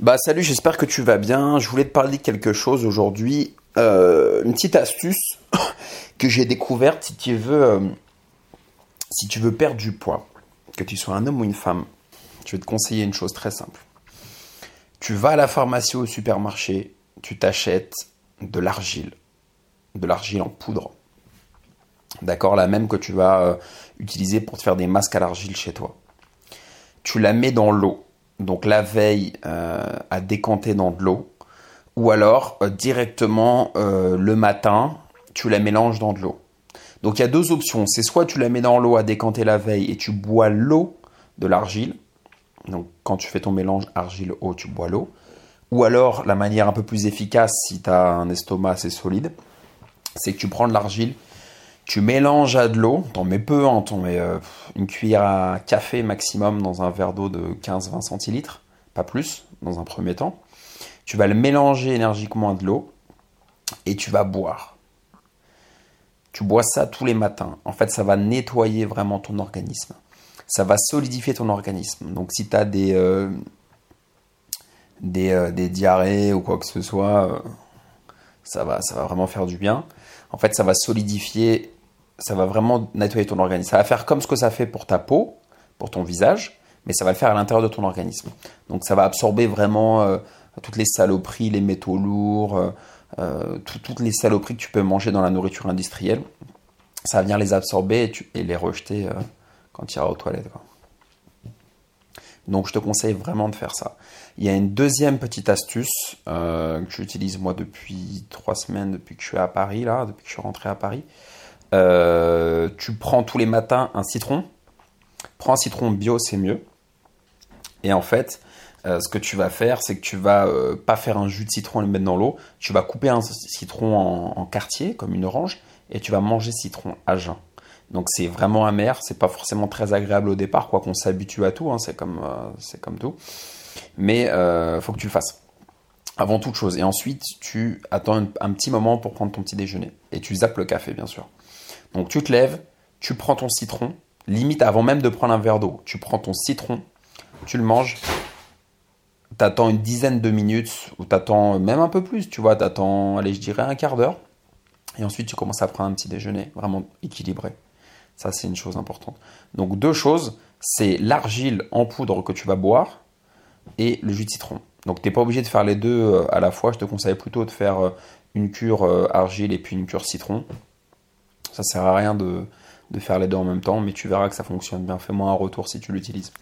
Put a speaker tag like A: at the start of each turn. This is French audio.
A: Bah salut, j'espère que tu vas bien. Je voulais te parler de quelque chose aujourd'hui. Euh, une petite astuce que j'ai découverte si tu veux, euh, si tu veux perdre du poids, que tu sois un homme ou une femme, je vais te conseiller une chose très simple. Tu vas à la pharmacie ou au supermarché, tu t'achètes de l'argile, de l'argile en poudre. D'accord, la même que tu vas euh, utiliser pour te faire des masques à l'argile chez toi. Tu la mets dans l'eau donc la veille euh, à décanter dans de l'eau, ou alors euh, directement euh, le matin, tu la mélanges dans de l'eau. Donc il y a deux options, c'est soit tu la mets dans l'eau à décanter la veille et tu bois l'eau de l'argile, donc quand tu fais ton mélange argile-eau, tu bois l'eau, ou alors la manière un peu plus efficace si tu as un estomac assez solide, c'est que tu prends de l'argile, tu mélanges à de l'eau, t'en mets peu, hein, t'en mets euh, une cuillère à café maximum dans un verre d'eau de 15-20 centilitres, pas plus, dans un premier temps. Tu vas le mélanger énergiquement à de l'eau et tu vas boire. Tu bois ça tous les matins. En fait, ça va nettoyer vraiment ton organisme. Ça va solidifier ton organisme. Donc, si tu as des, euh, des, euh, des, diarrhées ou quoi que ce soit, ça, va, ça va vraiment faire du bien. En fait, ça va solidifier ça va vraiment nettoyer ton organisme. Ça va faire comme ce que ça fait pour ta peau, pour ton visage, mais ça va faire à l'intérieur de ton organisme. Donc ça va absorber vraiment euh, toutes les saloperies, les métaux lourds, euh, euh, toutes les saloperies que tu peux manger dans la nourriture industrielle. Ça va venir les absorber et, les rejeter quand tu iras aux toilettes. Donc je te conseille vraiment de faire ça. Il y a une deuxième petite astuce que j'utilise moi depuis trois semaines, depuis que je suis à Paris, là, depuis que je suis rentré à Paris. Euh, tu prends tous les matins un citron. Prends un citron bio, c'est mieux. Et en fait, euh, ce que tu vas faire, c'est que tu vas euh, pas faire un jus de citron et le mettre dans l'eau. Tu vas couper un citron en, quartier, comme une orange, et tu vas manger citron à jeun. Donc c'est vraiment amer, c'est pas forcément très agréable au départ, quoi qu'on s'habitue à tout, hein, c'est comme, c'est comme tout. Mais il faut que tu le fasses avant toute chose. Et ensuite, tu attends un, petit moment pour prendre ton petit déjeuner. Et tu zappes le café, bien sûr. Donc tu te lèves, tu prends ton citron, limite avant même de prendre un verre d'eau, tu prends ton citron, tu le manges, t'attends une dizaine de minutes, ou t'attends même un peu plus, tu vois, t'attends, allez, je dirais un quart d'heure, et ensuite tu commences à prendre un petit déjeuner, vraiment équilibré. Ça, c'est une chose importante. Donc deux choses, c'est l'argile en poudre que tu vas boire et le jus de citron. Donc tu n'es pas obligé de faire les deux euh, à la fois, je te conseille plutôt de faire euh, une cure euh, argile et puis une cure citron. Ça sert à rien de, faire les deux en même temps, mais tu verras que ça fonctionne bien. Fais-moi un retour si tu l'utilises.